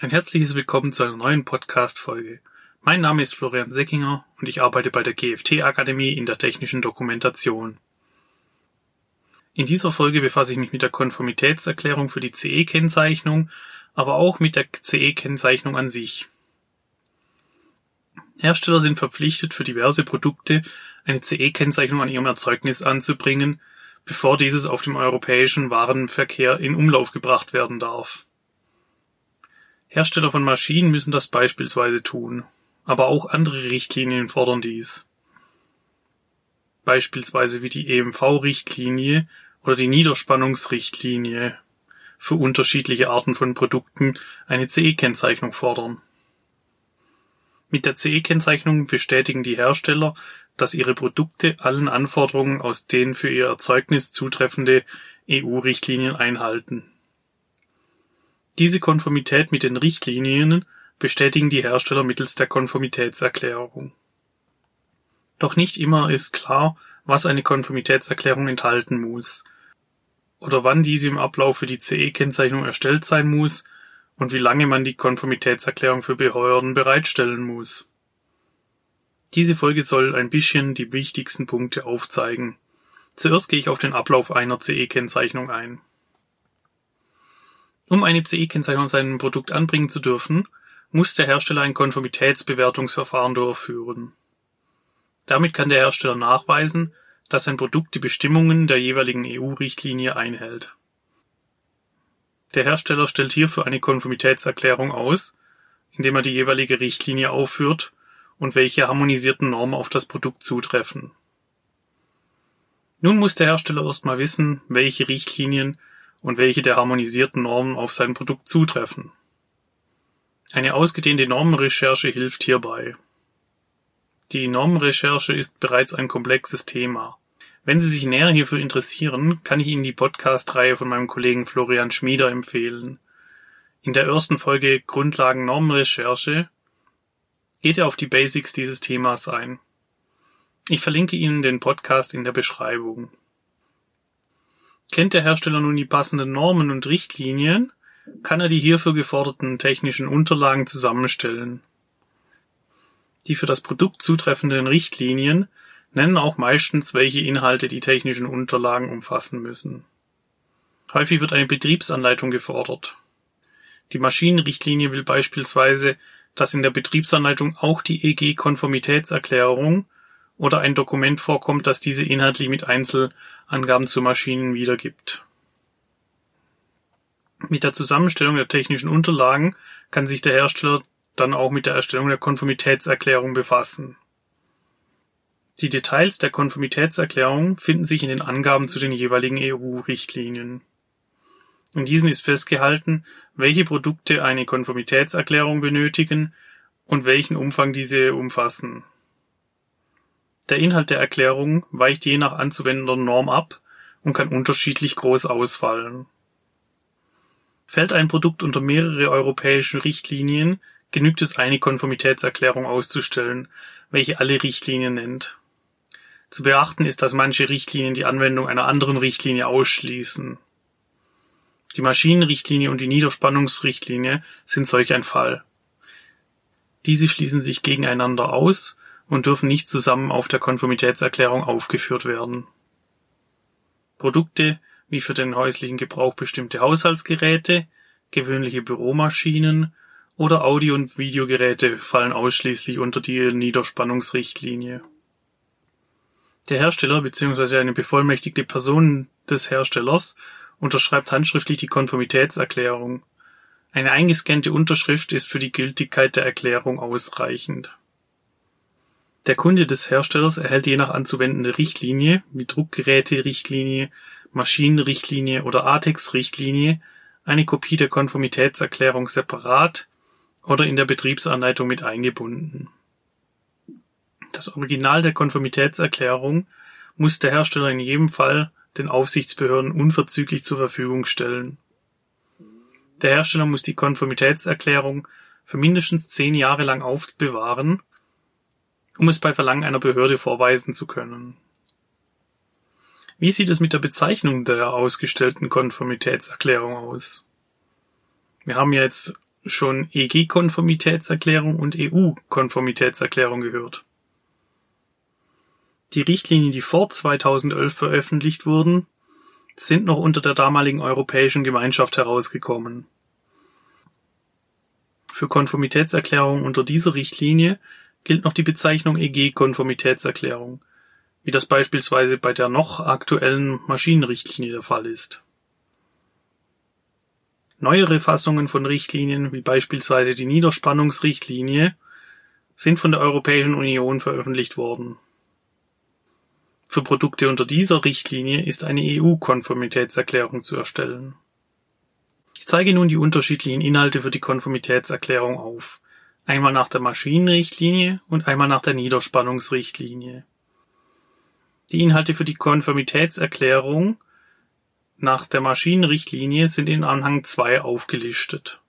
Ein herzliches Willkommen zu einer neuen Podcast-Folge. Mein Name ist Florian Seckinger und ich arbeite bei der GFT-Akademie in der technischen Dokumentation. In dieser Folge befasse ich mich mit der Konformitätserklärung für die CE-Kennzeichnung, aber auch mit der CE-Kennzeichnung an sich. Hersteller sind verpflichtet, für diverse Produkte eine CE-Kennzeichnung an ihrem Erzeugnis anzubringen, bevor dieses auf dem europäischen Warenverkehr in Umlauf gebracht werden darf. Hersteller von Maschinen müssen das beispielsweise tun, aber auch andere Richtlinien fordern dies. Beispielsweise wie die EMV-Richtlinie oder die Niederspannungsrichtlinie für unterschiedliche Arten von Produkten eine CE-Kennzeichnung fordern. Mit der CE-Kennzeichnung bestätigen die Hersteller, dass ihre Produkte allen Anforderungen aus den für ihr Erzeugnis zutreffende EU-Richtlinien einhalten. Diese Konformität mit den Richtlinien bestätigen die Hersteller mittels der Konformitätserklärung. Doch nicht immer ist klar, was eine Konformitätserklärung enthalten muss oder wann diese im Ablauf für die CE-Kennzeichnung erstellt sein muss und wie lange man die Konformitätserklärung für Behörden bereitstellen muss. Diese Folge soll ein bisschen die wichtigsten Punkte aufzeigen. Zuerst gehe ich auf den Ablauf einer CE-Kennzeichnung ein. Um eine CE-Kennzeichnung seinem Produkt anbringen zu dürfen, muss der Hersteller ein Konformitätsbewertungsverfahren durchführen. Damit kann der Hersteller nachweisen, dass sein Produkt die Bestimmungen der jeweiligen EU-Richtlinie einhält. Der Hersteller stellt hierfür eine Konformitätserklärung aus, indem er die jeweilige Richtlinie aufführt und welche harmonisierten Normen auf das Produkt zutreffen. Nun muss der Hersteller erstmal wissen, welche Richtlinien und welche der harmonisierten Normen auf sein Produkt zutreffen. Eine ausgedehnte Normenrecherche hilft hierbei. Die Normenrecherche ist bereits ein komplexes Thema. Wenn Sie sich näher hierfür interessieren, kann ich Ihnen die Podcast-Reihe von meinem Kollegen Florian Schmieder empfehlen. In der ersten Folge Grundlagen Normenrecherche geht er auf die Basics dieses Themas ein. Ich verlinke Ihnen den Podcast in der Beschreibung. Kennt der Hersteller nun die passenden Normen und Richtlinien, kann er die hierfür geforderten technischen Unterlagen zusammenstellen. Die für das Produkt zutreffenden Richtlinien nennen auch meistens, welche Inhalte die technischen Unterlagen umfassen müssen. Häufig wird eine Betriebsanleitung gefordert. Die Maschinenrichtlinie will beispielsweise, dass in der Betriebsanleitung auch die EG-Konformitätserklärung oder ein Dokument vorkommt, das diese inhaltlich mit Einzelangaben zu Maschinen wiedergibt. Mit der Zusammenstellung der technischen Unterlagen kann sich der Hersteller dann auch mit der Erstellung der Konformitätserklärung befassen. Die Details der Konformitätserklärung finden sich in den Angaben zu den jeweiligen EU-Richtlinien. In diesen ist festgehalten, welche Produkte eine Konformitätserklärung benötigen und welchen Umfang diese umfassen. Der Inhalt der Erklärung weicht je nach anzuwendender Norm ab und kann unterschiedlich groß ausfallen. Fällt ein Produkt unter mehrere europäische Richtlinien, genügt es eine Konformitätserklärung auszustellen, welche alle Richtlinien nennt. Zu beachten ist, dass manche Richtlinien die Anwendung einer anderen Richtlinie ausschließen. Die Maschinenrichtlinie und die Niederspannungsrichtlinie sind solch ein Fall. Diese schließen sich gegeneinander aus und dürfen nicht zusammen auf der Konformitätserklärung aufgeführt werden. Produkte wie für den häuslichen Gebrauch bestimmte Haushaltsgeräte, gewöhnliche Büromaschinen oder Audio- und Videogeräte fallen ausschließlich unter die Niederspannungsrichtlinie. Der Hersteller bzw. eine bevollmächtigte Person des Herstellers unterschreibt handschriftlich die Konformitätserklärung. Eine eingescannte Unterschrift ist für die Gültigkeit der Erklärung ausreichend. Der Kunde des Herstellers erhält je nach anzuwendende Richtlinie wie Druckgeräte-Richtlinie, Maschinenrichtlinie oder ATEX-Richtlinie eine Kopie der Konformitätserklärung separat oder in der Betriebsanleitung mit eingebunden. Das Original der Konformitätserklärung muss der Hersteller in jedem Fall den Aufsichtsbehörden unverzüglich zur Verfügung stellen. Der Hersteller muss die Konformitätserklärung für mindestens zehn Jahre lang aufbewahren um es bei Verlangen einer Behörde vorweisen zu können. Wie sieht es mit der Bezeichnung der ausgestellten Konformitätserklärung aus? Wir haben ja jetzt schon EG-Konformitätserklärung und EU-Konformitätserklärung gehört. Die Richtlinien, die vor 2011 veröffentlicht wurden, sind noch unter der damaligen Europäischen Gemeinschaft herausgekommen. Für Konformitätserklärungen unter dieser Richtlinie gilt noch die Bezeichnung EG-Konformitätserklärung, wie das beispielsweise bei der noch aktuellen Maschinenrichtlinie der Fall ist. Neuere Fassungen von Richtlinien, wie beispielsweise die Niederspannungsrichtlinie, sind von der Europäischen Union veröffentlicht worden. Für Produkte unter dieser Richtlinie ist eine EU-Konformitätserklärung zu erstellen. Ich zeige nun die unterschiedlichen Inhalte für die Konformitätserklärung auf, einmal nach der Maschinenrichtlinie und einmal nach der Niederspannungsrichtlinie. Die Inhalte für die Konformitätserklärung nach der Maschinenrichtlinie sind in Anhang 2 aufgelistet.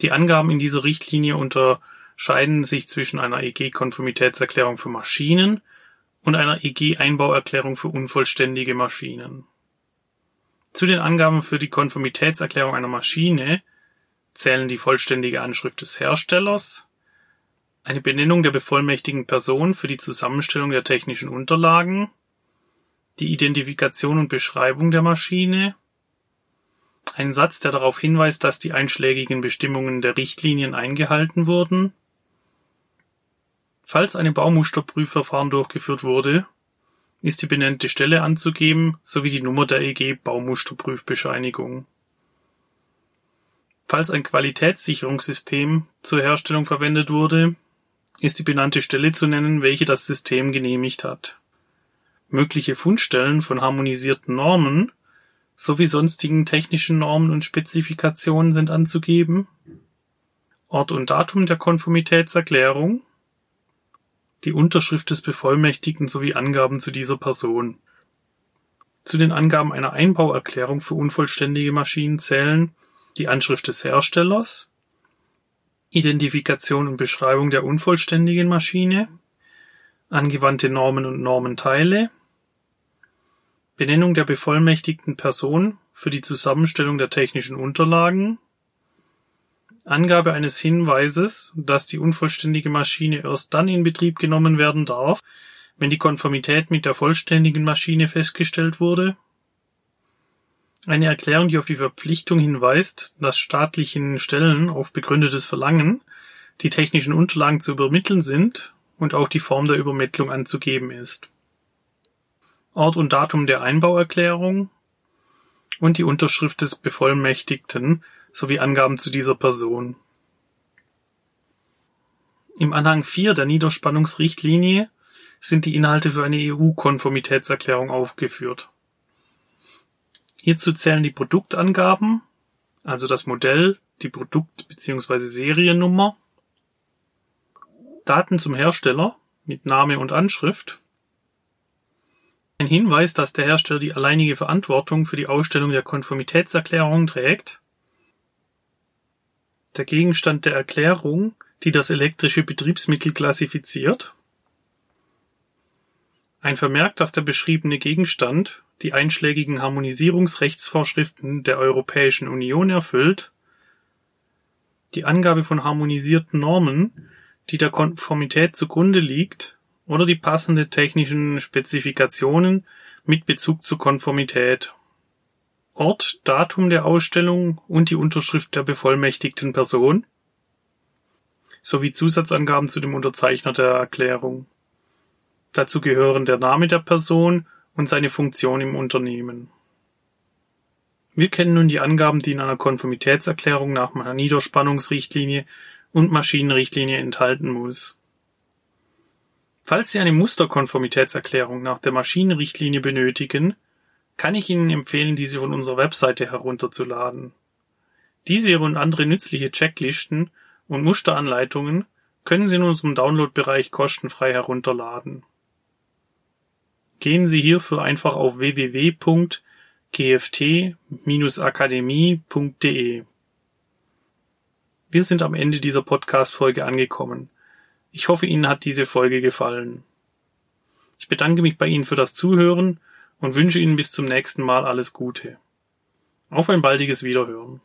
Die Angaben in dieser Richtlinie unterscheiden sich zwischen einer EG-Konformitätserklärung für Maschinen und einer EG-Einbauerklärung für unvollständige Maschinen. Zu den Angaben für die Konformitätserklärung einer Maschine zählen die vollständige Anschrift des Herstellers, eine Benennung der bevollmächtigten Person für die Zusammenstellung der technischen Unterlagen, die Identifikation und Beschreibung der Maschine, ein Satz, der darauf hinweist, dass die einschlägigen Bestimmungen der Richtlinien eingehalten wurden. Falls ein Baumusterprüfverfahren durchgeführt wurde, ist die benannte Stelle anzugeben sowie die Nummer der EG Baumusterprüfbescheinigung. Falls ein Qualitätssicherungssystem zur Herstellung verwendet wurde, ist die benannte Stelle zu nennen, welche das System genehmigt hat mögliche Fundstellen von harmonisierten Normen sowie sonstigen technischen Normen und Spezifikationen sind anzugeben, Ort und Datum der Konformitätserklärung, die Unterschrift des Bevollmächtigten sowie Angaben zu dieser Person. Zu den Angaben einer Einbauerklärung für unvollständige Maschinen zählen die Anschrift des Herstellers, Identifikation und Beschreibung der unvollständigen Maschine, angewandte Normen und Normenteile, Benennung der bevollmächtigten Person für die Zusammenstellung der technischen Unterlagen, Angabe eines Hinweises, dass die unvollständige Maschine erst dann in Betrieb genommen werden darf, wenn die Konformität mit der vollständigen Maschine festgestellt wurde, eine Erklärung, die auf die Verpflichtung hinweist, dass staatlichen Stellen auf begründetes Verlangen die technischen Unterlagen zu übermitteln sind und auch die Form der Übermittlung anzugeben ist. Ort und Datum der Einbauerklärung und die Unterschrift des Bevollmächtigten sowie Angaben zu dieser Person. Im Anhang 4 der Niederspannungsrichtlinie sind die Inhalte für eine EU-Konformitätserklärung aufgeführt. Hierzu zählen die Produktangaben, also das Modell, die Produkt- bzw. Seriennummer, Daten zum Hersteller mit Name und Anschrift, ein Hinweis, dass der Hersteller die alleinige Verantwortung für die Ausstellung der Konformitätserklärung trägt, der Gegenstand der Erklärung, die das elektrische Betriebsmittel klassifiziert, ein Vermerk, dass der beschriebene Gegenstand die einschlägigen Harmonisierungsrechtsvorschriften der Europäischen Union erfüllt, die Angabe von harmonisierten Normen die der Konformität zugrunde liegt, oder die passende technischen Spezifikationen mit Bezug zur Konformität. Ort, Datum der Ausstellung und die Unterschrift der bevollmächtigten Person sowie Zusatzangaben zu dem Unterzeichner der Erklärung. Dazu gehören der Name der Person und seine Funktion im Unternehmen. Wir kennen nun die Angaben, die in einer Konformitätserklärung nach meiner Niederspannungsrichtlinie und Maschinenrichtlinie enthalten muss. Falls Sie eine Musterkonformitätserklärung nach der Maschinenrichtlinie benötigen, kann ich Ihnen empfehlen, diese von unserer Webseite herunterzuladen. Diese und andere nützliche Checklisten und Musteranleitungen können Sie in unserem Downloadbereich kostenfrei herunterladen. Gehen Sie hierfür einfach auf www.gft-akademie.de. Wir sind am Ende dieser Podcast-Folge angekommen. Ich hoffe, Ihnen hat diese Folge gefallen. Ich bedanke mich bei Ihnen für das Zuhören und wünsche Ihnen bis zum nächsten Mal alles Gute. Auf ein baldiges Wiederhören.